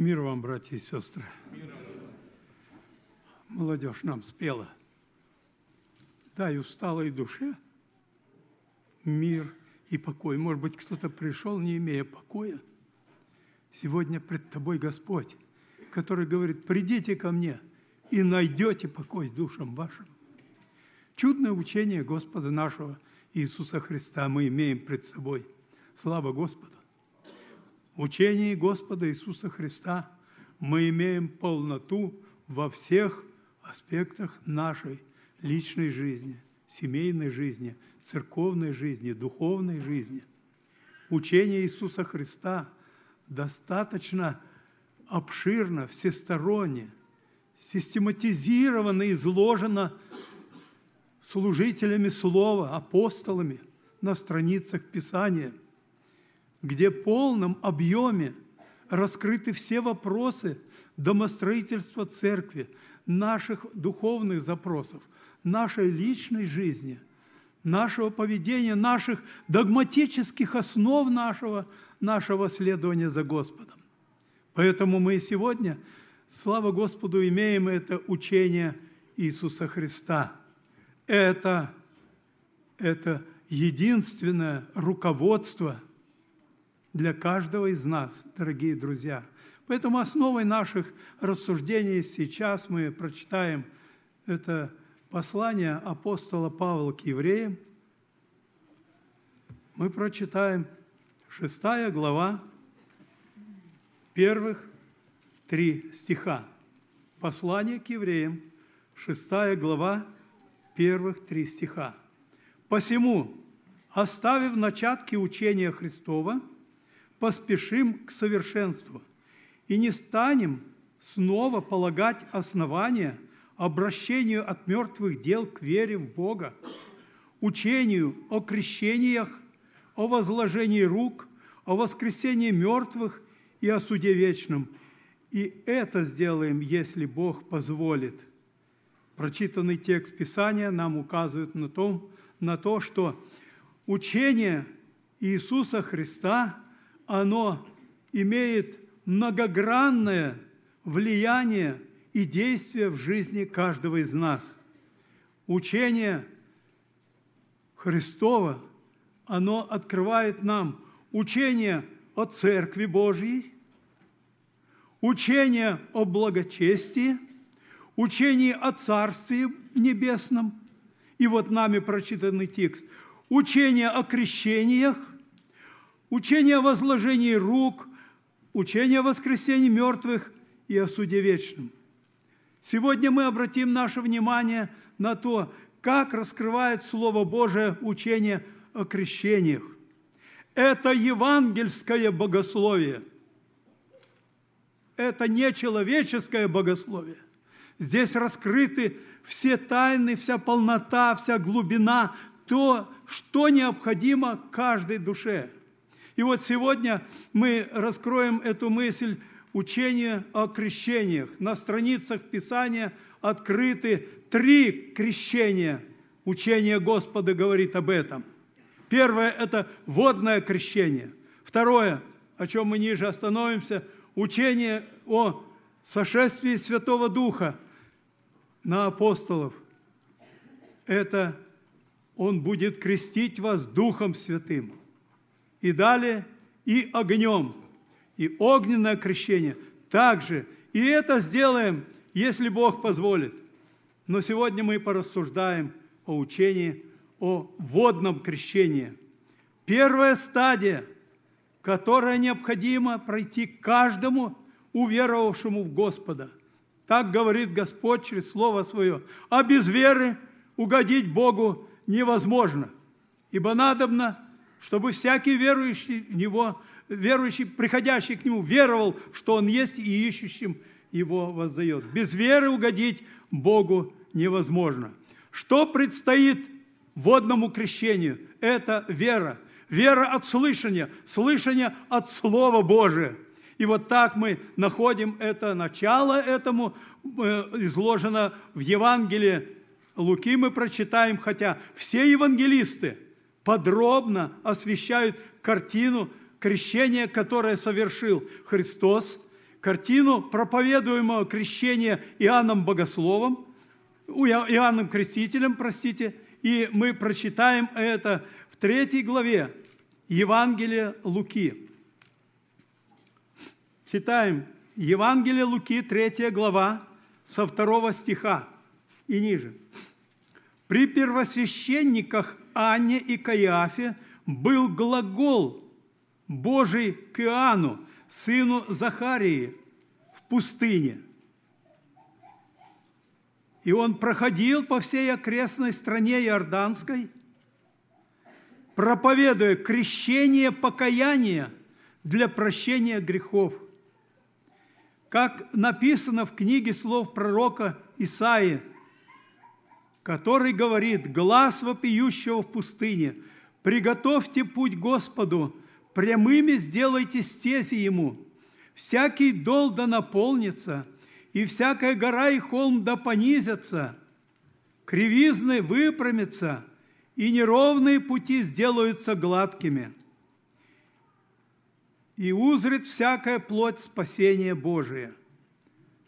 Мир вам, братья и сестры. Молодежь нам спела. Дай усталой душе мир и покой. Может быть, кто-то пришел, не имея покоя. Сегодня пред тобой Господь, который говорит, придите ко мне и найдете покой душам вашим. Чудное учение Господа нашего Иисуса Христа мы имеем пред собой. Слава Господу! Учении Господа Иисуса Христа мы имеем полноту во всех аспектах нашей личной жизни, семейной жизни, церковной жизни, духовной жизни. Учение Иисуса Христа достаточно обширно, всесторонне, систематизировано, изложено служителями Слова, апостолами на страницах Писания – где в полном объеме раскрыты все вопросы домостроительства церкви, наших духовных запросов, нашей личной жизни, нашего поведения, наших догматических основ нашего, нашего следования за Господом. Поэтому мы сегодня, слава Господу, имеем это учение Иисуса Христа. Это, это единственное руководство – для каждого из нас, дорогие друзья. Поэтому основой наших рассуждений сейчас мы прочитаем это послание апостола Павла к евреям. Мы прочитаем шестая глава, первых три стиха. Послание к евреям, шестая глава, первых три стиха. «Посему, оставив начатки учения Христова, поспешим к совершенству и не станем снова полагать основания обращению от мертвых дел к вере в Бога, учению о крещениях, о возложении рук, о воскресении мертвых и о суде вечном. И это сделаем, если Бог позволит. Прочитанный текст Писания нам указывает на, том, на то, что учение Иисуса Христа – оно имеет многогранное влияние и действие в жизни каждого из нас. Учение Христова, оно открывает нам учение о Церкви Божьей, учение о благочестии, учение о Царстве Небесном, и вот нами прочитанный текст, учение о крещениях – учение о возложении рук, учение о воскресении мертвых и о суде вечном. Сегодня мы обратим наше внимание на то, как раскрывает Слово Божие учение о крещениях. Это евангельское богословие. Это не человеческое богословие. Здесь раскрыты все тайны, вся полнота, вся глубина, то, что необходимо каждой душе – и вот сегодня мы раскроем эту мысль учения о крещениях. На страницах Писания открыты три крещения. Учение Господа говорит об этом. Первое – это водное крещение. Второе, о чем мы ниже остановимся, учение о сошествии Святого Духа на апостолов. Это Он будет крестить вас Духом Святым и далее и огнем, и огненное крещение также. И это сделаем, если Бог позволит. Но сегодня мы порассуждаем о учении о водном крещении. Первая стадия, которая необходимо пройти каждому уверовавшему в Господа. Так говорит Господь через Слово Свое. А без веры угодить Богу невозможно, ибо надобно чтобы всякий верующий в Него, верующий, приходящий к Нему, веровал, что Он есть и ищущим Его воздает. Без веры угодить Богу невозможно. Что предстоит водному крещению? Это вера. Вера от слышания, слышание от Слова Божия. И вот так мы находим это начало этому, э, изложено в Евангелии Луки мы прочитаем, хотя все евангелисты – подробно освещают картину крещения, которое совершил Христос, картину проповедуемого крещения Иоанном Богословом, Иоанном Крестителем, простите, и мы прочитаем это в третьей главе Евангелия Луки. Читаем Евангелие Луки, третья глава, со второго стиха и ниже. При первосвященниках Анне и Каиафе был глагол Божий к Иоанну, сыну Захарии, в пустыне. И он проходил по всей окрестной стране Иорданской, проповедуя крещение покаяния для прощения грехов. Как написано в книге слов пророка Исаии, который говорит, «Глаз вопиющего в пустыне, приготовьте путь Господу, прямыми сделайте стези Ему, всякий дол да наполнится, и всякая гора и холм да понизятся, кривизны выпрямятся, и неровные пути сделаются гладкими. И узрит всякая плоть спасения Божия».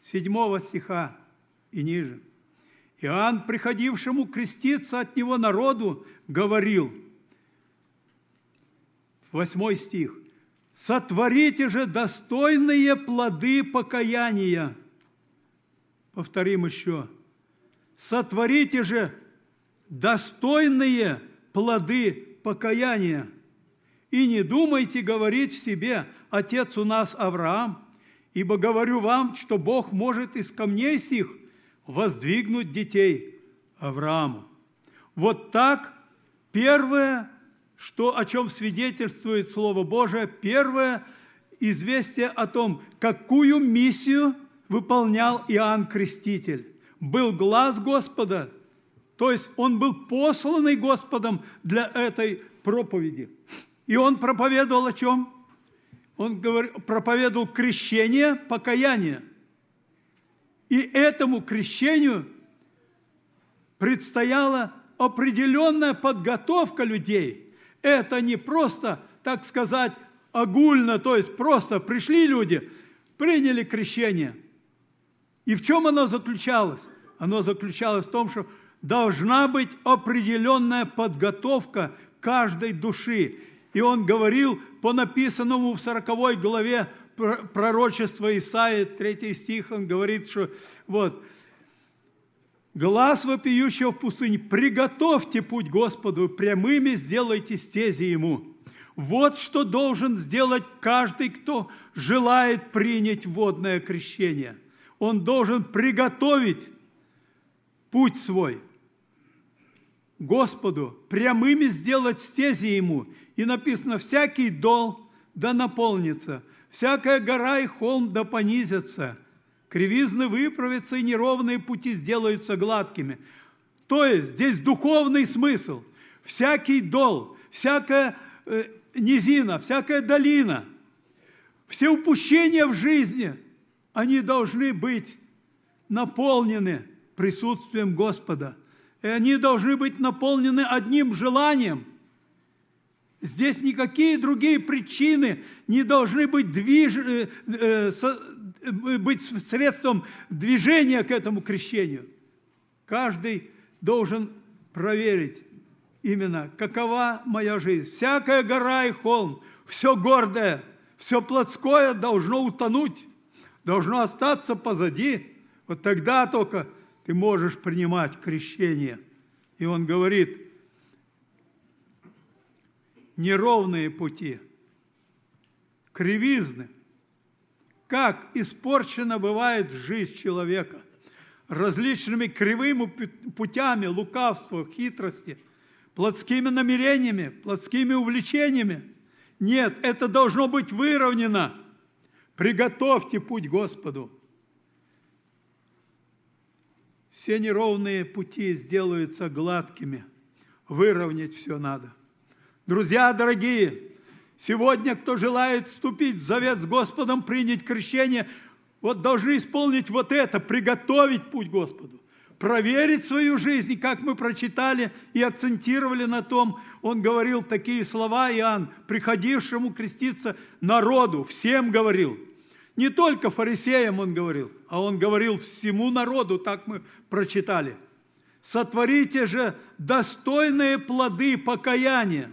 Седьмого стиха и ниже. Иоанн, приходившему креститься от него народу, говорил – Восьмой стих. «Сотворите же достойные плоды покаяния». Повторим еще. «Сотворите же достойные плоды покаяния». И не думайте говорить в себе, отец у нас Авраам, ибо говорю вам, что Бог может из камней сих воздвигнуть детей Аврааму. Вот так первое что, о чем свидетельствует Слово Божие, первое известие о том, какую миссию выполнял Иоанн Креститель. Был глаз Господа, то есть он был посланный Господом для этой проповеди. И он проповедовал о чем? Он проповедовал крещение, покаяние. И этому крещению предстояла определенная подготовка людей – это не просто, так сказать, огульно, то есть просто пришли люди, приняли крещение. И в чем оно заключалось? Оно заключалось в том, что должна быть определенная подготовка каждой души. И он говорил по написанному в 40 главе пророчества Исаии, 3 стих, он говорит, что вот, Глаз вопиющего в пустыне, приготовьте путь Господу, прямыми сделайте стези Ему. Вот что должен сделать каждый, кто желает принять водное крещение. Он должен приготовить путь свой Господу, прямыми сделать стези Ему. И написано, всякий дол да наполнится, всякая гора и холм да понизятся – Кривизны выправятся, и неровные пути сделаются гладкими. То есть здесь духовный смысл. Всякий дол, всякая э, низина, всякая долина, все упущения в жизни, они должны быть наполнены присутствием Господа. И они должны быть наполнены одним желанием. Здесь никакие другие причины не должны быть движ... Э, э, быть средством движения к этому крещению. Каждый должен проверить именно, какова моя жизнь. Всякая гора и холм, все гордое, все плотское должно утонуть, должно остаться позади. Вот тогда только ты можешь принимать крещение. И он говорит, неровные пути, кривизны – как испорчена бывает жизнь человека различными кривыми путями лукавства, хитрости, плотскими намерениями, плотскими увлечениями. Нет, это должно быть выровнено. Приготовьте путь Господу. Все неровные пути сделаются гладкими. Выровнять все надо. Друзья дорогие, Сегодня, кто желает вступить в завет с Господом, принять крещение, вот должны исполнить вот это, приготовить путь Господу, проверить свою жизнь, как мы прочитали и акцентировали на том, он говорил такие слова, Иоанн, приходившему креститься народу, всем говорил, Не только фарисеям он говорил, а он говорил всему народу, так мы прочитали. Сотворите же достойные плоды покаяния.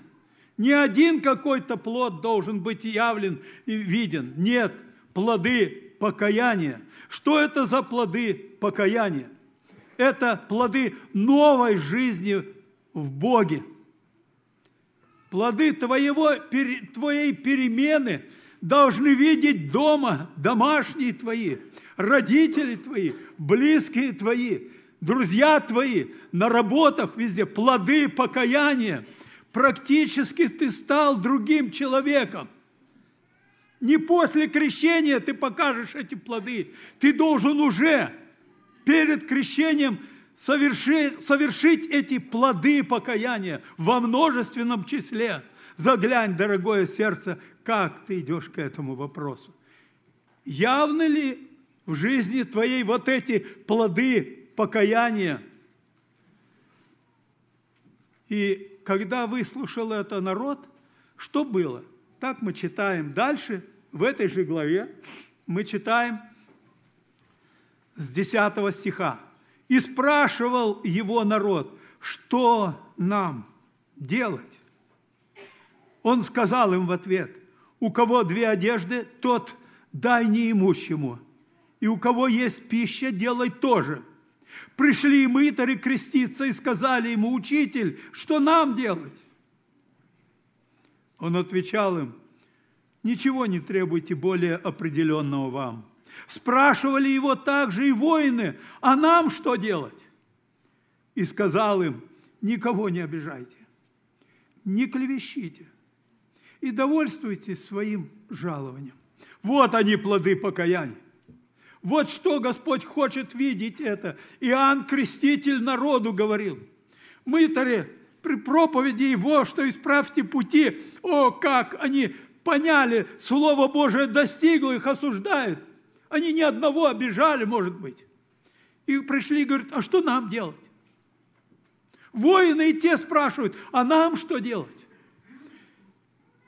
Не один какой-то плод должен быть явлен и виден. Нет, плоды покаяния. Что это за плоды покаяния? Это плоды новой жизни в Боге. Плоды твоего, твоей перемены должны видеть дома домашние твои, родители твои, близкие твои, друзья твои, на работах везде, плоды покаяния. Практически ты стал другим человеком. Не после крещения ты покажешь эти плоды. Ты должен уже перед крещением совершить, совершить эти плоды покаяния во множественном числе. Заглянь, дорогое сердце, как ты идешь к этому вопросу. Явны ли в жизни твоей вот эти плоды покаяния? И когда выслушал это народ, что было? Так мы читаем дальше, в этой же главе, мы читаем с 10 стиха. «И спрашивал его народ, что нам делать?» Он сказал им в ответ, «У кого две одежды, тот дай неимущему, и у кого есть пища, делай тоже». Пришли мытари креститься и сказали ему, «Учитель, что нам делать?» Он отвечал им, «Ничего не требуйте более определенного вам. Спрашивали его также и воины, а нам что делать? И сказал им, никого не обижайте, не клевещите и довольствуйтесь своим жалованием. Вот они плоды покаяния. Вот что Господь хочет видеть это. Иоанн Креститель народу говорил. Мытари при проповеди его, что исправьте пути, о, как они поняли, Слово Божие достигло их, осуждают. Они ни одного обижали, может быть. И пришли и говорят, а что нам делать? Воины и те спрашивают, а нам что делать?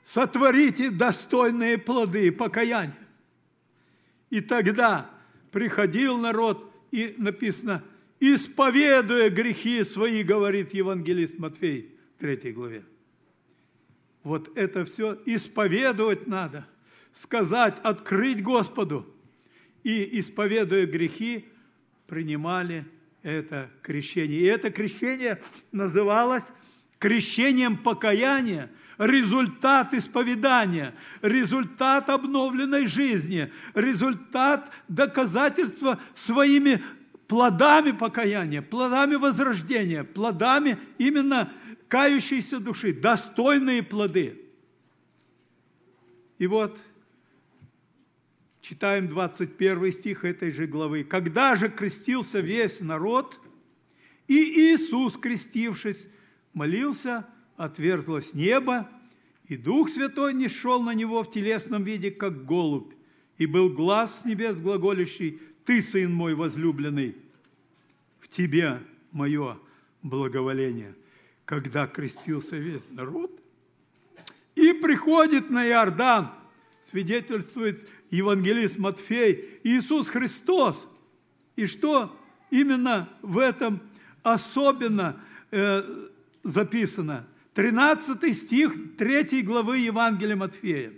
Сотворите достойные плоды покаяния. И тогда приходил народ, и написано, исповедуя грехи свои, говорит евангелист Матфей в 3 главе. Вот это все исповедовать надо, сказать, открыть Господу – и, исповедуя грехи, принимали это крещение. И это крещение называлось крещением покаяния, результат исповедания, результат обновленной жизни, результат доказательства своими плодами покаяния, плодами возрождения, плодами именно кающейся души, достойные плоды. И вот – Читаем 21 стих этой же главы. «Когда же крестился весь народ, и Иисус, крестившись, молился, отверзлось небо, и Дух Святой не шел на него в телесном виде, как голубь, и был глаз с небес глаголящий, «Ты, Сын мой возлюбленный, в Тебе мое благоволение». Когда крестился весь народ, и приходит на Иордан, свидетельствует евангелист Матфей, Иисус Христос. И что именно в этом особенно э, записано? 13 стих 3 главы Евангелия Матфея.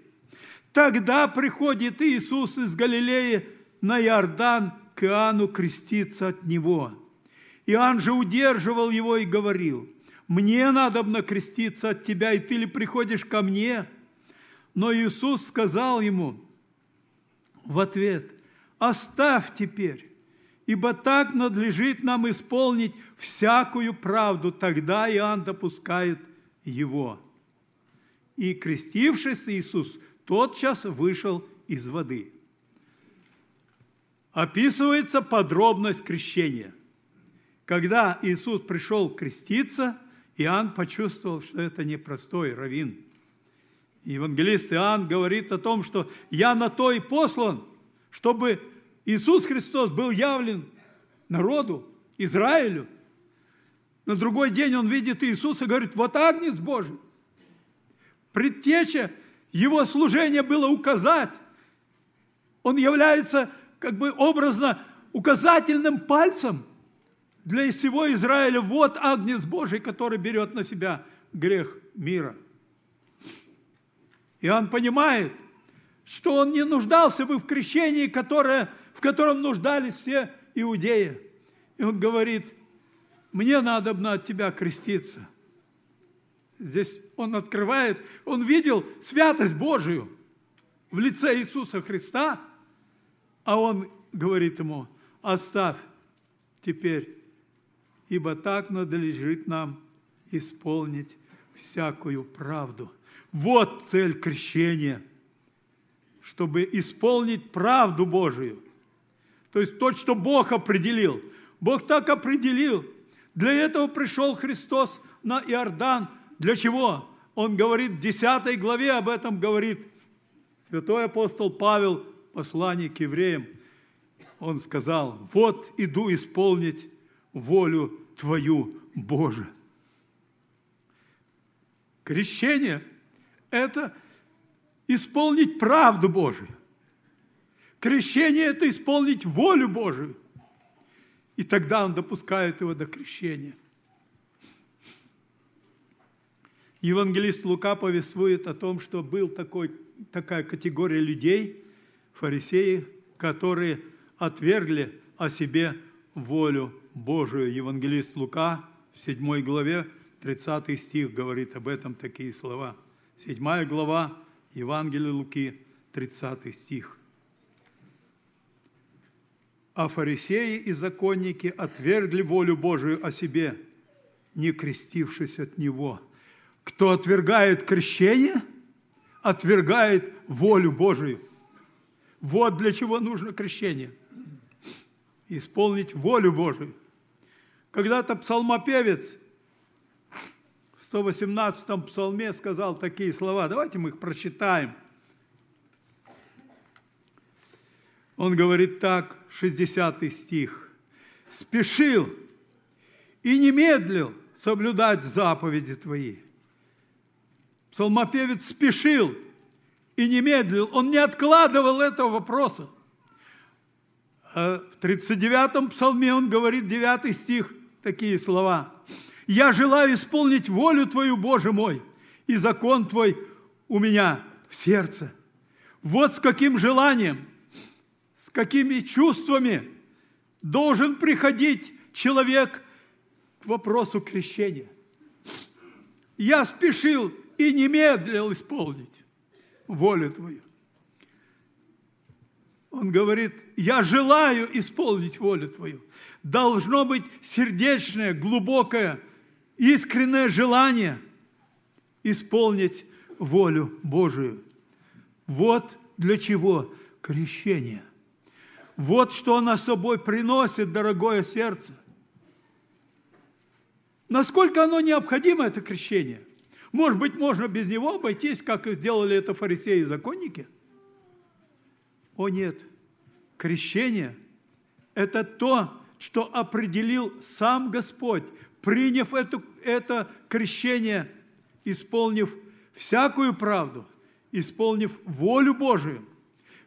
Тогда приходит Иисус из Галилеи на Иордан к Иоанну креститься от него. Иоанн же удерживал его и говорил, «Мне надо креститься от тебя, и ты ли приходишь ко мне?» Но Иисус сказал ему, в ответ, «Оставь теперь, ибо так надлежит нам исполнить всякую правду». Тогда Иоанн допускает его. И, крестившись Иисус, тотчас вышел из воды. Описывается подробность крещения. Когда Иисус пришел креститься, Иоанн почувствовал, что это непростой раввин – Евангелист Иоанн говорит о том, что я на то и послан, чтобы Иисус Христос был явлен народу, Израилю. На другой день он видит Иисуса и говорит, вот Агнец Божий. Предтеча его служения было указать Он является как бы образно указательным пальцем для всего Израиля. Вот Агнец Божий, который берет на себя грех мира. И он понимает, что он не нуждался бы в крещении, которое, в котором нуждались все иудеи. И он говорит, мне надо бы от тебя креститься. Здесь он открывает, он видел святость Божию в лице Иисуса Христа, а он говорит ему, оставь теперь, ибо так надлежит нам исполнить всякую правду. Вот цель крещения, чтобы исполнить правду Божию. То есть то, что Бог определил. Бог так определил. Для этого пришел Христос на Иордан. Для чего? Он говорит, в 10 главе об этом говорит святой апостол Павел, послание к евреям. Он сказал, вот иду исполнить волю Твою, Боже. Крещение – это исполнить правду Божию. Крещение – это исполнить волю Божию. И тогда он допускает его до крещения. Евангелист Лука повествует о том, что был такой, такая категория людей, фарисеи, которые отвергли о себе волю Божию. Евангелист Лука в 7 главе 30 стих говорит об этом такие слова. 7 глава Евангелия Луки, 30 стих. А фарисеи и законники отвергли волю Божию о себе, не крестившись от Него. Кто отвергает крещение, отвергает волю Божию. Вот для чего нужно крещение. Исполнить волю Божию. Когда-то псалмопевец в 118-м псалме сказал такие слова. Давайте мы их прочитаем. Он говорит так, 60 стих. «Спешил и не медлил соблюдать заповеди Твои». Псалмопевец спешил и не медлил, он не откладывал этого вопроса. А в 39-м псалме он говорит, 9 стих, такие слова. «Я желаю исполнить волю Твою, Боже мой, и закон Твой у меня в сердце». Вот с каким желанием – какими чувствами должен приходить человек к вопросу крещения. Я спешил и не медлил исполнить волю Твою. Он говорит, я желаю исполнить волю Твою. Должно быть сердечное, глубокое, искреннее желание исполнить волю Божию. Вот для чего крещение – вот что она собой приносит, дорогое сердце. Насколько оно необходимо, это крещение? Может быть, можно без него обойтись, как сделали это фарисеи и законники? О нет, крещение – это то, что определил сам Господь, приняв это, это крещение, исполнив всякую правду, исполнив волю Божию –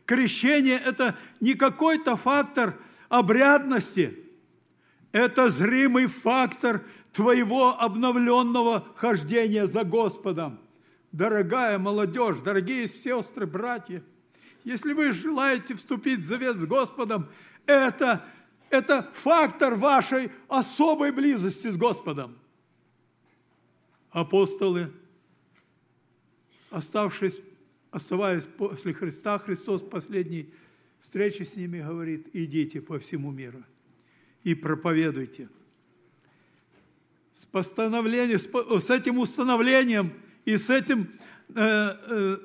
Крещение – это не какой-то фактор обрядности, это зримый фактор твоего обновленного хождения за Господом. Дорогая молодежь, дорогие сестры, братья, если вы желаете вступить в завет с Господом, это, это фактор вашей особой близости с Господом. Апостолы, оставшись оставаясь после Христа, Христос в последней встрече с ними говорит, идите по всему миру и проповедуйте. С постановлением, с этим установлением и с этим э, э,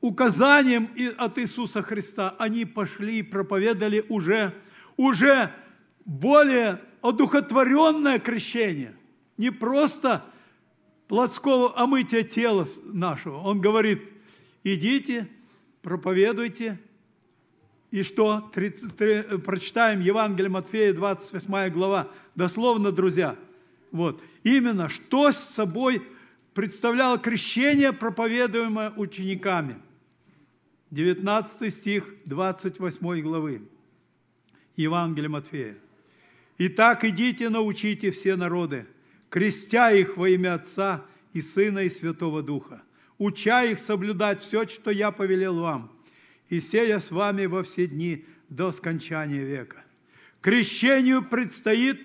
указанием от Иисуса Христа они пошли и проповедовали уже, уже более одухотворенное крещение. Не просто плотского омытия тела нашего. Он говорит – идите, проповедуйте. И что? 33, прочитаем Евангелие Матфея, 28 глава. Дословно, друзья. Вот. Именно, что с собой представляло крещение, проповедуемое учениками. 19 стих 28 главы Евангелия Матфея. «Итак, идите, научите все народы, крестя их во имя Отца и Сына и Святого Духа, уча их соблюдать все, что я повелел вам, и сея с вами во все дни до скончания века». Крещению предстоит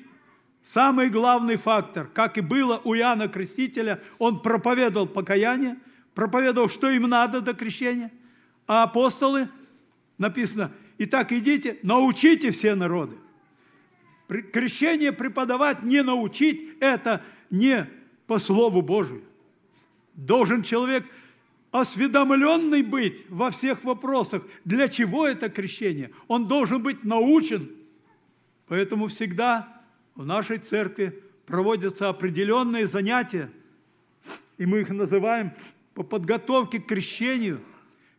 самый главный фактор, как и было у Иоанна Крестителя, он проповедовал покаяние, проповедовал, что им надо до крещения, а апостолы, написано, «Итак, идите, научите все народы». Крещение преподавать, не научить, это не по Слову Божию. Должен человек осведомленный быть во всех вопросах. Для чего это крещение? Он должен быть научен. Поэтому всегда в нашей церкви проводятся определенные занятия, и мы их называем по подготовке к крещению,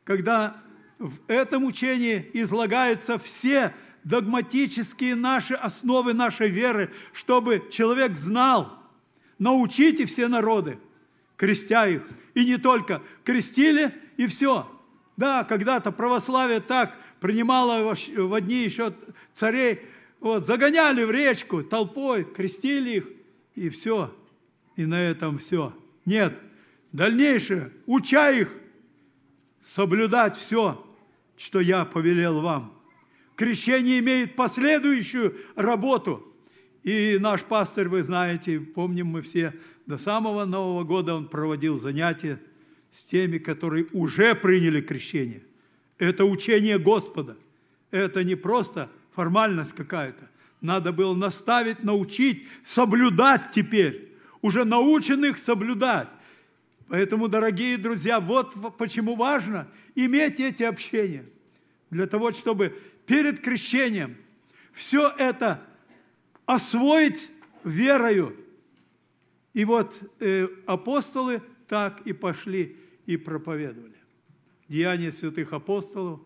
когда в этом учении излагаются все догматические наши основы нашей веры, чтобы человек знал, научите все народы, крестя их. И не только крестили, и все. Да, когда-то православие так принимало в одни еще царей, вот, загоняли в речку толпой, крестили их, и все. И на этом все. Нет, дальнейшее, уча их соблюдать все, что я повелел вам. Крещение имеет последующую работу. И наш пастор, вы знаете, помним мы все, до самого Нового года он проводил занятия с теми, которые уже приняли крещение. Это учение Господа. Это не просто формальность какая-то. Надо было наставить, научить, соблюдать теперь. Уже наученных соблюдать. Поэтому, дорогие друзья, вот почему важно иметь эти общения. Для того, чтобы перед крещением все это освоить верою. И вот э, апостолы так и пошли и проповедовали. Деяния святых апостолов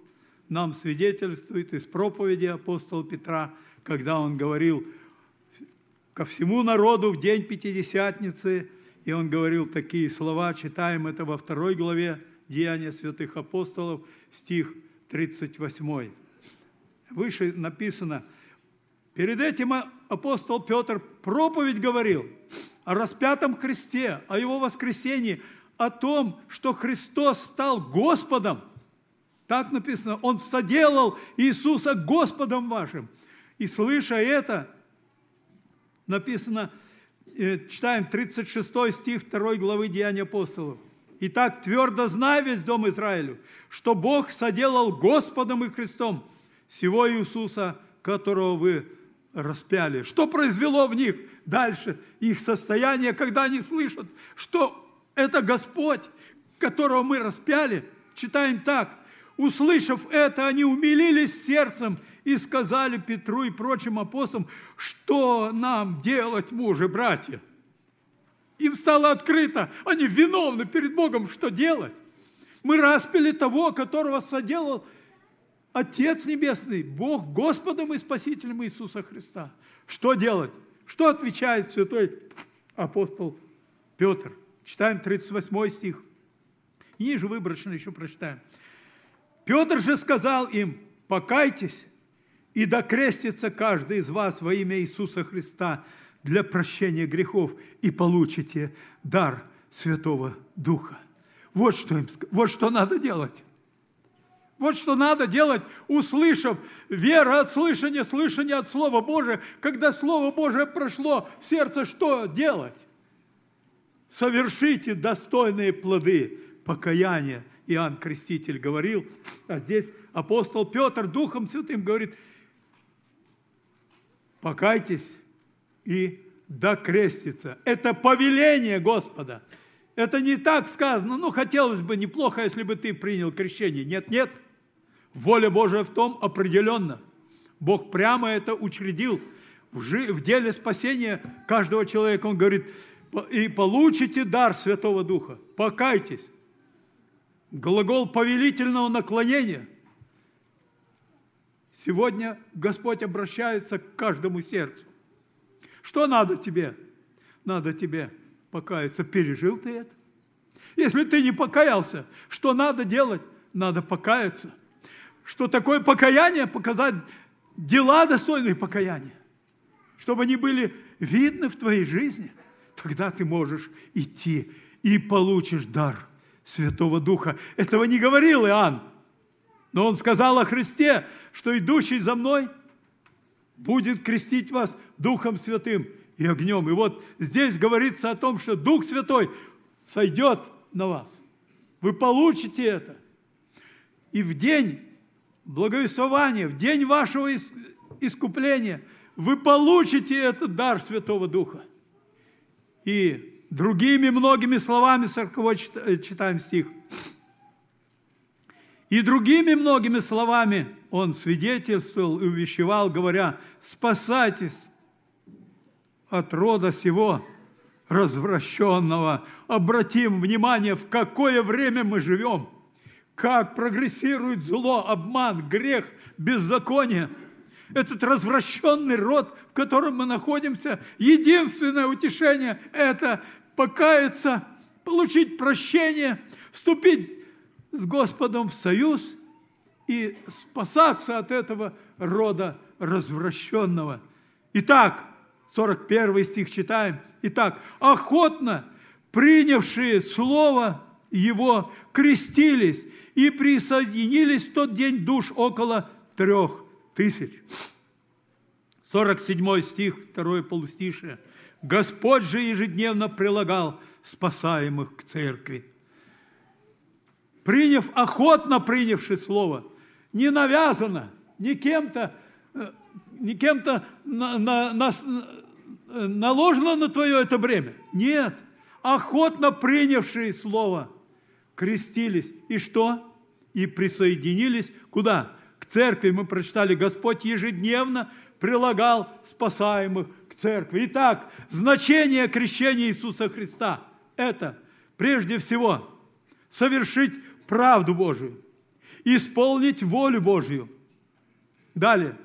нам свидетельствует из проповеди апостола Петра, когда он говорил ко всему народу в день Пятидесятницы, и он говорил такие слова, читаем это во второй главе Деяния святых апостолов, стих 38. Выше написано, перед этим апостол Петр проповедь говорил о распятом Христе, о Его воскресении, о том, что Христос стал Господом. Так написано, Он соделал Иисуса Господом вашим. И слыша это, написано, э, читаем 36 стих 2 главы Деяния апостолов. Итак, твердо знай весь дом Израилю, что Бог соделал Господом и Христом сего Иисуса, которого вы распяли. Что произвело в них дальше их состояние, когда они слышат, что это Господь, которого мы распяли? Читаем так. Услышав это, они умилились сердцем и сказали Петру и прочим апостолам, что нам делать, мужи, братья? Им стало открыто, они виновны перед Богом, что делать? Мы распили того, которого соделал Отец Небесный, Бог Господом и Спасителем Иисуса Христа. Что делать? Что отвечает святой апостол Петр? Читаем 38 стих. Ниже выборочно еще прочитаем. Петр же сказал им, покайтесь и докрестится каждый из вас во имя Иисуса Христа для прощения грехов и получите дар Святого Духа. Вот что, им, вот что надо делать. Вот что надо делать, услышав вера от слышания, слышание от Слова Божия. Когда Слово Божие прошло в сердце, что делать? Совершите достойные плоды покаяния. Иоанн Креститель говорил, а здесь апостол Петр Духом Святым говорит, покайтесь и докреститься. Это повеление Господа. Это не так сказано, ну, хотелось бы неплохо, если бы ты принял крещение. Нет, нет. Воля Божия в том определенно. Бог прямо это учредил в, в деле спасения каждого человека. Он говорит, и получите дар Святого Духа. Покайтесь. Глагол повелительного наклонения. Сегодня Господь обращается к каждому сердцу. Что надо тебе? Надо тебе покаяться. Пережил ты это? Если ты не покаялся, что надо делать? надо покаяться. Что такое покаяние? Показать дела, достойные покаяния. Чтобы они были видны в твоей жизни. Тогда ты можешь идти и получишь дар Святого Духа. Этого не говорил Иоанн. Но он сказал о Христе, что идущий за мной будет крестить вас Духом Святым и огнем. И вот здесь говорится о том, что Дух Святой сойдет на вас. Вы получите это. И в день благовествования, в день вашего искупления, вы получите этот дар Святого Духа. И другими многими словами, 40 э, читаем стих, и другими многими словами он свидетельствовал и увещевал, говоря, спасайтесь от рода сего развращенного. Обратим внимание, в какое время мы живем, как прогрессирует зло, обман, грех, беззаконие. Этот развращенный род, в котором мы находимся, единственное утешение – это покаяться, получить прощение, вступить с Господом в союз и спасаться от этого рода развращенного. Итак, 41 стих читаем. Итак, охотно принявшие Слово Его крестились и присоединились в тот день душ около трех тысяч. 47 стих, второе полустишее. Господь же ежедневно прилагал спасаемых к церкви. Приняв, охотно принявший Слово, не навязано, не кем-то, э, не кем-то на, на, на, наложено на твое это бремя. Нет. Охотно принявшие Слово крестились. И что? И присоединились куда? К церкви. Мы прочитали, Господь ежедневно прилагал спасаемых к церкви. Итак, значение крещения Иисуса Христа – это прежде всего совершить правду Божию, исполнить волю Божью. Далее,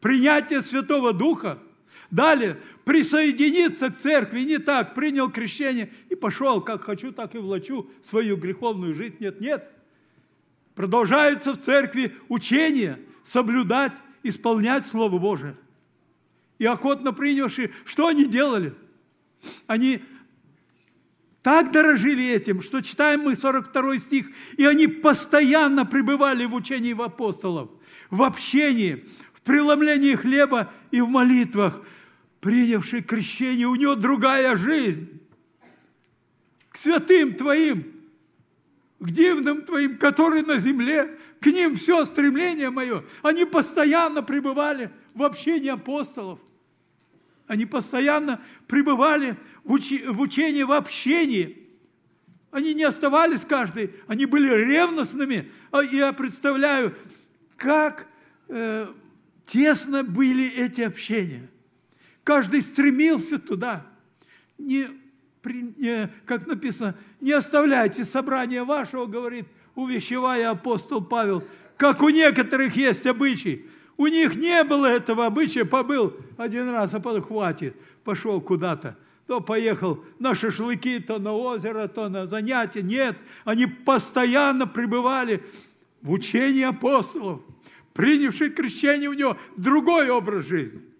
принятие Святого Духа – Далее, присоединиться к церкви не так, принял крещение и пошел, как хочу, так и влачу свою греховную жизнь. Нет, нет. Продолжается в церкви учение, соблюдать, исполнять Слово Божие. И охотно принявшие, что они делали? Они так дорожили этим, что читаем мы 42 стих, и они постоянно пребывали в учении в апостолов, в общении, в преломлении хлеба и в молитвах – принявший крещение, у него другая жизнь. К святым Твоим, к дивным Твоим, которые на земле, к ним все стремление мое. Они постоянно пребывали в общении апостолов. Они постоянно пребывали в, уч... в учении, в общении. Они не оставались каждый, они были ревностными. А я представляю, как э, тесно были эти общения – Каждый стремился туда. Не, не, как написано, не оставляйте собрания вашего, говорит, увещевая апостол Павел, как у некоторых есть обычай. У них не было этого обычая, побыл один раз, а потом хватит, пошел куда-то. То поехал на шашлыки, то на озеро, то на занятия. Нет, они постоянно пребывали в учении апостолов. Принявший крещение у него другой образ жизни –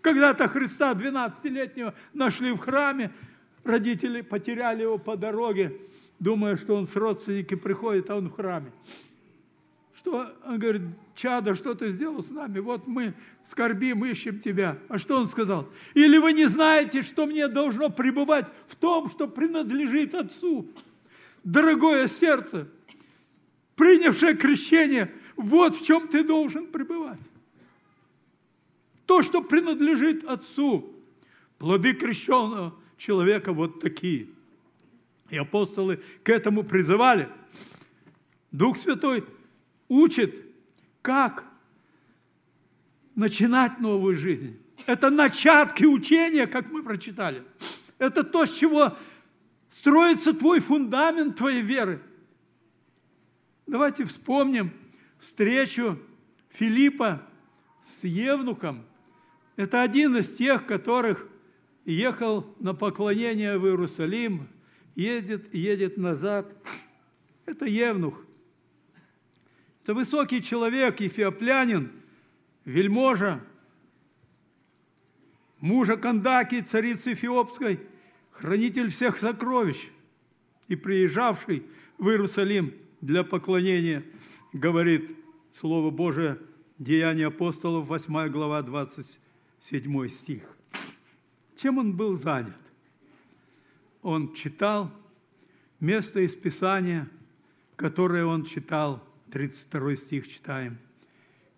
когда-то Христа 12-летнего нашли в храме, родители потеряли его по дороге, думая, что он с родственники приходит, а он в храме. Что, он говорит, чадо, что ты сделал с нами? Вот мы скорбим, ищем тебя. А что он сказал? Или вы не знаете, что мне должно пребывать в том, что принадлежит Отцу? Дорогое сердце, принявшее крещение, вот в чем ты должен пребывать то, что принадлежит Отцу. Плоды крещенного человека вот такие. И апостолы к этому призывали. Дух Святой учит, как начинать новую жизнь. Это начатки учения, как мы прочитали. Это то, с чего строится твой фундамент твоей веры. Давайте вспомним встречу Филиппа с Евнухом – это один из тех, которых ехал на поклонение в Иерусалим, едет, едет назад. Это Евнух. Это высокий человек, эфиоплянин, вельможа, мужа Кандаки, царицы Эфиопской, хранитель всех сокровищ и приезжавший в Иерусалим для поклонения, говорит Слово Божие, Деяния апостолов, 8 глава, 27 стих. Чем он был занят? Он читал место из Писания, которое он читал, 32 стих читаем.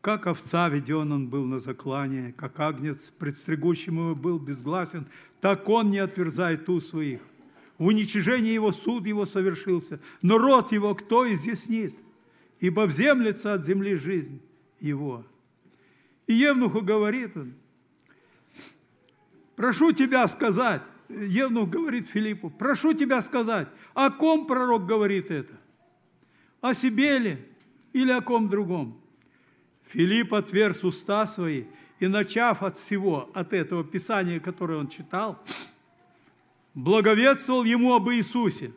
«Как овца веден он был на заклание, как агнец, предстригущим его был безгласен, так он не отверзает у своих. В уничижении его суд его совершился, но род его кто изъяснит? Ибо вземлется от земли жизнь его». И Евнуху говорит он, прошу тебя сказать, Евнух говорит Филиппу, прошу тебя сказать, о ком пророк говорит это? О себе ли или о ком другом? Филипп отверз уста свои и, начав от всего, от этого Писания, которое он читал, благовествовал ему об Иисусе.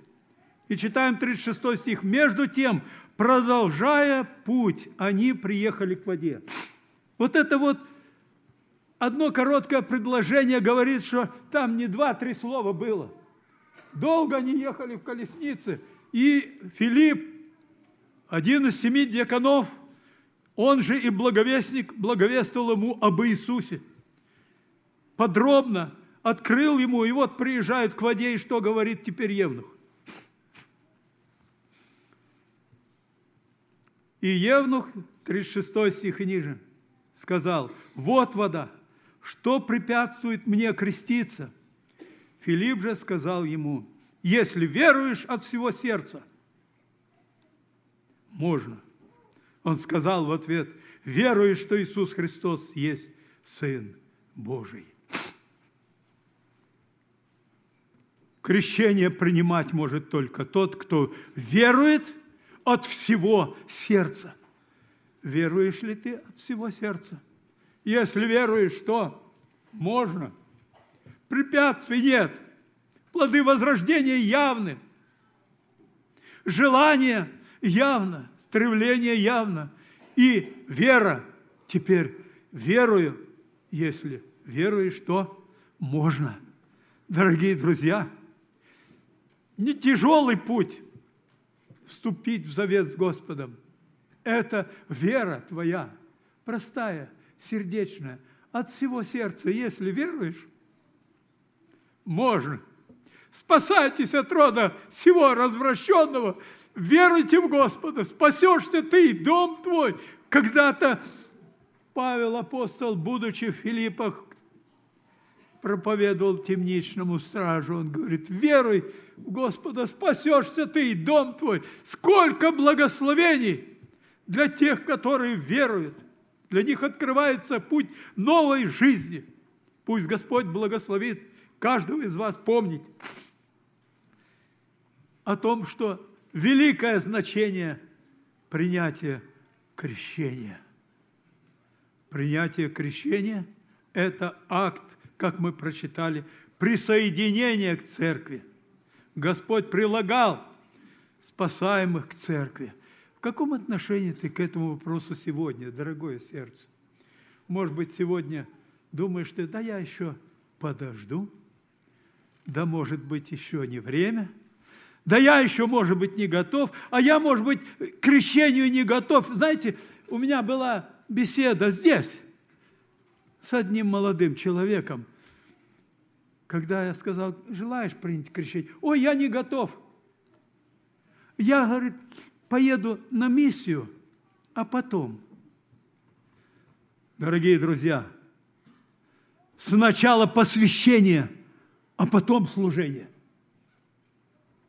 И читаем 36 стих. «Между тем, продолжая путь, они приехали к воде». Вот это вот одно короткое предложение говорит, что там не два-три слова было. Долго они ехали в колеснице, и Филипп, один из семи диаконов, он же и благовестник, благовествовал ему об Иисусе. Подробно открыл ему, и вот приезжают к воде, и что говорит теперь Евнух? И Евнух, 36 стих и ниже – сказал, вот вода, что препятствует мне креститься? Филипп же сказал ему, если веруешь от всего сердца, можно. Он сказал в ответ, веруешь, что Иисус Христос есть Сын Божий. Крещение принимать может только тот, кто верует от всего сердца – Веруешь ли ты от всего сердца? Если веруешь, что? Можно. Препятствий нет. Плоды возрождения явны. Желание явно, стремление явно. И вера, теперь верую, если веруешь, что можно. Дорогие друзья, не тяжелый путь вступить в завет с Господом. Это вера твоя, простая, сердечная, от всего сердца. Если веруешь, можно. Спасайтесь от рода всего развращенного, веруйте в Господа, спасешься ты и дом твой. Когда-то Павел апостол, будучи в Филиппах, проповедовал темничному стражу. Он говорит, веруй в Господа, спасешься ты и дом твой. Сколько благословений! для тех, которые веруют. Для них открывается путь новой жизни. Пусть Господь благословит каждого из вас помнить о том, что великое значение принятия крещения. Принятие крещения – это акт, как мы прочитали, присоединения к церкви. Господь прилагал спасаемых к церкви – каком отношении ты к этому вопросу сегодня, дорогое сердце? Может быть, сегодня думаешь ты, да я еще подожду, да, может быть, еще не время, да я еще, может быть, не готов, а я, может быть, к крещению не готов. Знаете, у меня была беседа здесь с одним молодым человеком, когда я сказал, желаешь принять крещение? Ой, я не готов. Я, говорит, поеду на миссию, а потом. Дорогие друзья, сначала посвящение, а потом служение.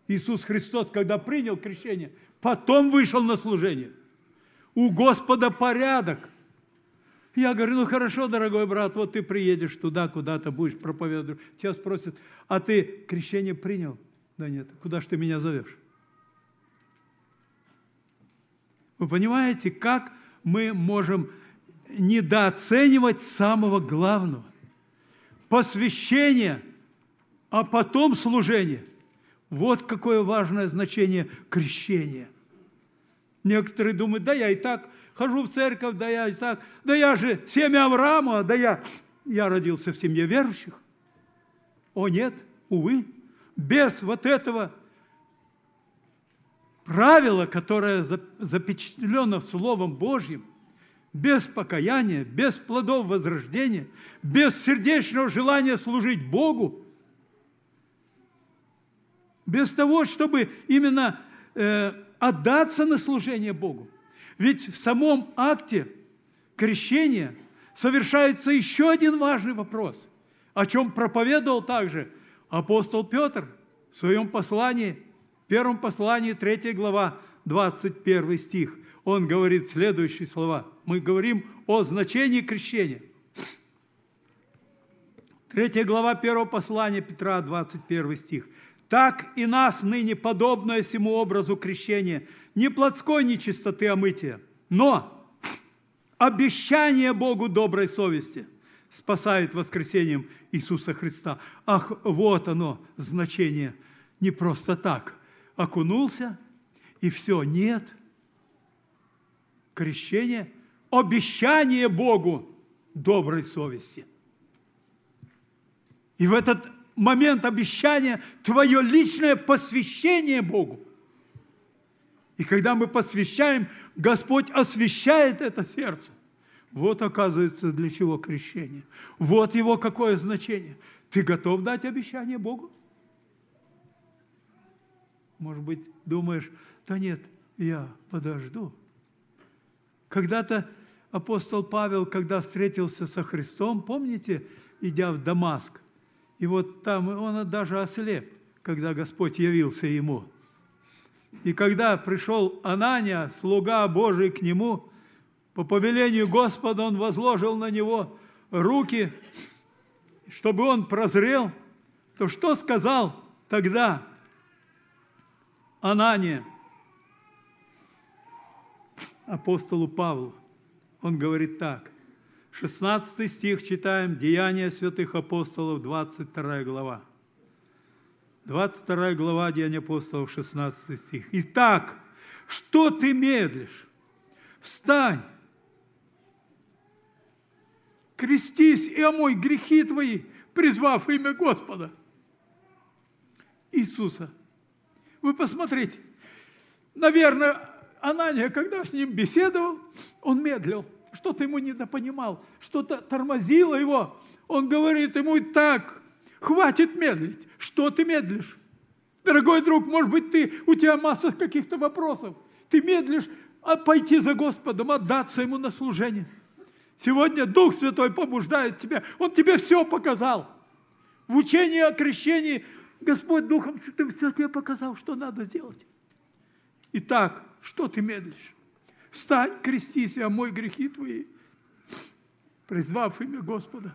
Иисус Христос, когда принял крещение, потом вышел на служение. У Господа порядок. Я говорю, ну хорошо, дорогой брат, вот ты приедешь туда, куда-то будешь проповедовать. Тебя спросят, а ты крещение принял? Да нет, куда ж ты меня зовешь? Вы понимаете, как мы можем недооценивать самого главного? Посвящение, а потом служение. Вот какое важное значение крещения. Некоторые думают, да я и так хожу в церковь, да я и так, да я же семя Авраама, да я, я родился в семье верующих. О нет, увы, без вот этого правила, которое запечатлено Словом Божьим, без покаяния, без плодов возрождения, без сердечного желания служить Богу, без того, чтобы именно э, отдаться на служение Богу. Ведь в самом акте крещения совершается еще один важный вопрос, о чем проповедовал также апостол Петр в своем послании, первом послании, 3 глава, 21 стих. Он говорит следующие слова. Мы говорим о значении крещения. 3 глава 1 послания Петра, 21 стих так и нас ныне подобное всему образу крещения, не плотской нечистоты омытия, но обещание Богу доброй совести спасает воскресением Иисуса Христа. Ах, вот оно, значение. Не просто так. Окунулся, и все. Нет. Крещение – обещание Богу доброй совести. И в этот момент обещания твое личное посвящение Богу. И когда мы посвящаем, Господь освящает это сердце. Вот оказывается, для чего крещение. Вот его какое значение. Ты готов дать обещание Богу? Может быть, думаешь, да нет, я подожду. Когда-то апостол Павел, когда встретился со Христом, помните, идя в Дамаск, и вот там он даже ослеп, когда Господь явился ему. И когда пришел Анания, слуга Божий, к нему, по повелению Господа он возложил на него руки, чтобы он прозрел, то что сказал тогда Анания апостолу Павлу? Он говорит так. 16 стих читаем, Деяния святых апостолов, 22 глава. 22 глава Деяния апостолов, 16 стих. Итак, что ты медлишь? Встань, крестись и омой грехи твои, призвав имя Господа Иисуса. Вы посмотрите, наверное, Анания, когда с ним беседовал, он медлил что-то ему недопонимал, что-то тормозило его. Он говорит ему так, хватит медлить, что ты медлишь? Дорогой друг, может быть, ты, у тебя масса каких-то вопросов. Ты медлишь а пойти за Господом, отдаться Ему на служение. Сегодня Дух Святой побуждает тебя. Он тебе все показал. В учении о крещении Господь Духом Святым все тебе показал, что надо делать. Итак, что ты медлишь? Встань, крестись и омой грехи твои, призвав имя Господа.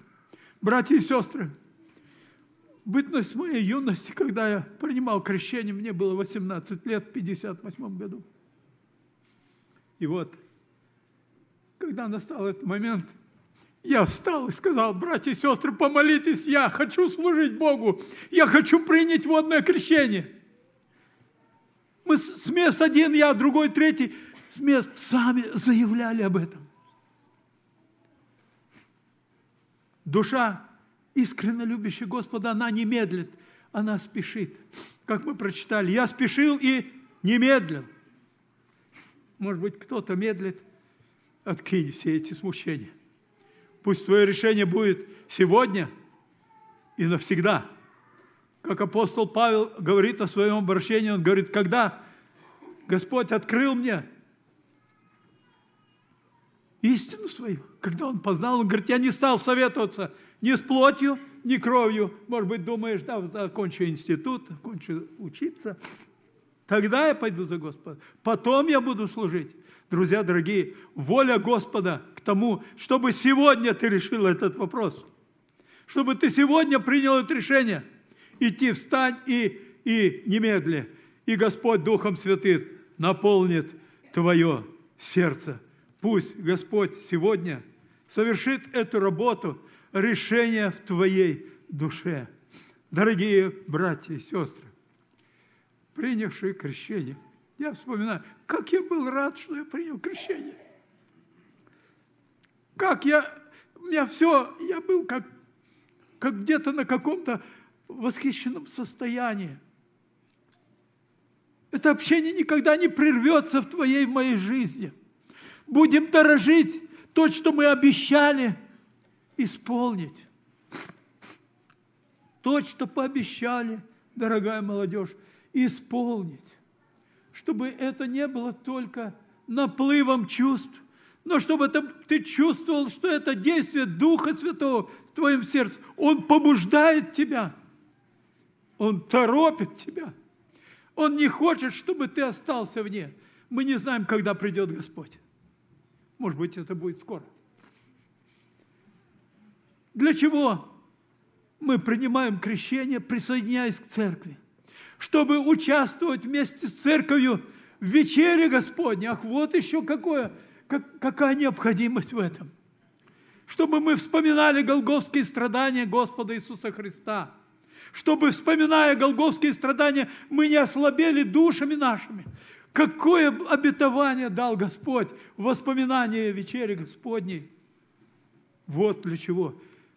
Братья и сестры, бытность моей юности, когда я принимал крещение, мне было 18 лет, в 58 году. И вот, когда настал этот момент, я встал и сказал, братья и сестры, помолитесь, я хочу служить Богу, я хочу принять водное крещение. Мы с мест один, я другой, третий – мест сами заявляли об этом. Душа, искренне любящая Господа, она не медлит, она спешит. Как мы прочитали, я спешил и не медлил. Может быть, кто-то медлит, откинь все эти смущения. Пусть твое решение будет сегодня и навсегда. Как апостол Павел говорит о своем обращении, он говорит, когда Господь открыл мне истину свою. Когда он познал, он говорит, я не стал советоваться ни с плотью, ни кровью. Может быть, думаешь, да, закончу институт, закончу учиться. Тогда я пойду за Господа. Потом я буду служить. Друзья дорогие, воля Господа к тому, чтобы сегодня ты решил этот вопрос. Чтобы ты сегодня принял это решение. Идти, встань и, и немедли. И Господь Духом Святым наполнит твое сердце Пусть Господь сегодня совершит эту работу решения в твоей душе. Дорогие братья и сестры, принявшие крещение, Я вспоминаю, как я был рад, что я принял крещение. Как я, у меня все, я был как, как где-то на каком-то восхищенном состоянии. Это общение никогда не прервется в твоей, в моей жизни. Будем дорожить то, что мы обещали, исполнить. То, что пообещали, дорогая молодежь, исполнить. Чтобы это не было только наплывом чувств, но чтобы это, ты чувствовал, что это действие Духа Святого в твоем сердце. Он побуждает тебя. Он торопит тебя. Он не хочет, чтобы ты остался вне. Мы не знаем, когда придет Господь. Может быть, это будет скоро. Для чего мы принимаем крещение, присоединяясь к церкви? Чтобы участвовать вместе с церковью в вечере Господней. Ах, вот еще какое, как, какая необходимость в этом. Чтобы мы вспоминали голгофские страдания Господа Иисуса Христа. Чтобы, вспоминая голгофские страдания, мы не ослабели душами нашими. Какое обетование дал Господь в воспоминании вечери Господней. Вот для чего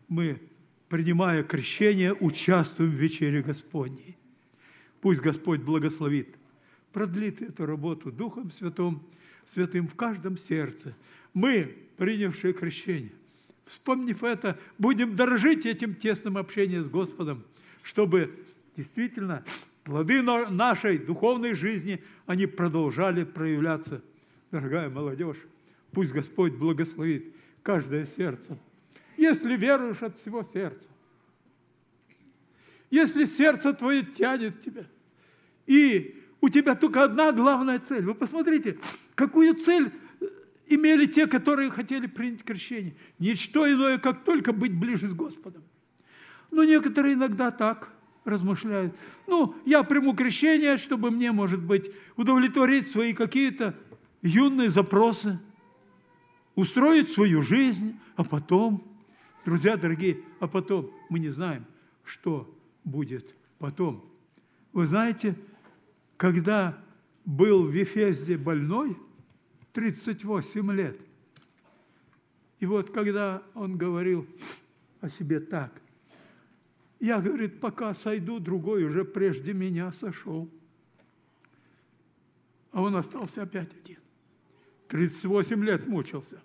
мы, принимая крещение, участвуем в вечере Господней. Пусть Господь благословит, продлит эту работу Духом Святым, Святым в каждом сердце. Мы, принявшие крещение, вспомнив это, будем дорожить этим тесным общением с Господом, чтобы действительно плоды нашей духовной жизни, они продолжали проявляться. Дорогая молодежь, пусть Господь благословит каждое сердце. Если веруешь от всего сердца, если сердце твое тянет тебя, и у тебя только одна главная цель. Вы посмотрите, какую цель имели те, которые хотели принять крещение. Ничто иное, как только быть ближе с Господом. Но некоторые иногда так – размышляют. Ну, я приму крещение, чтобы мне, может быть, удовлетворить свои какие-то юные запросы, устроить свою жизнь, а потом, друзья дорогие, а потом мы не знаем, что будет потом. Вы знаете, когда был в Вифезде больной, 38 лет, и вот когда он говорил о себе так, я, говорит, пока сойду, другой уже прежде меня сошел. А он остался опять один. 38 лет мучился.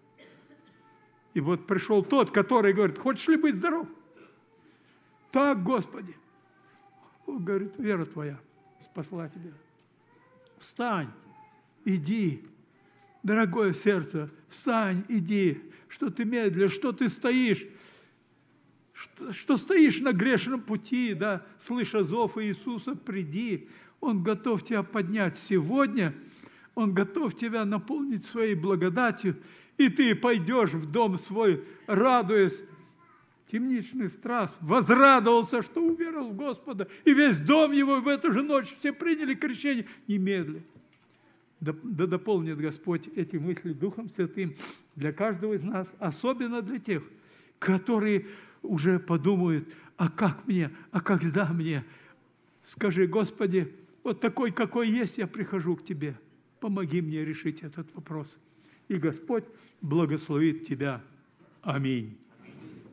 И вот пришел тот, который говорит, хочешь ли быть здоров? Так, Господи. Он говорит, вера твоя спасла тебя. Встань, иди, дорогое сердце, встань, иди, что ты медлишь, что ты стоишь, что, что стоишь на грешном пути, да, слыша зов Иисуса, приди. Он готов тебя поднять сегодня, Он готов тебя наполнить своей благодатью, и ты пойдешь в дом свой, радуясь. Темничный страст возрадовался, что уверовал в Господа, и весь дом его в эту же ночь все приняли крещение немедля. Да, да дополнит Господь эти мысли Духом Святым для каждого из нас, особенно для тех, которые уже подумают, а как мне, а когда мне? Скажи, Господи, вот такой, какой есть, я прихожу к Тебе. Помоги мне решить этот вопрос. И Господь благословит тебя. Аминь.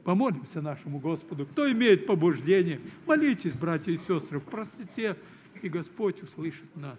Помолимся нашему Господу. Кто имеет побуждение, молитесь, братья и сестры, в простоте, и Господь услышит нас.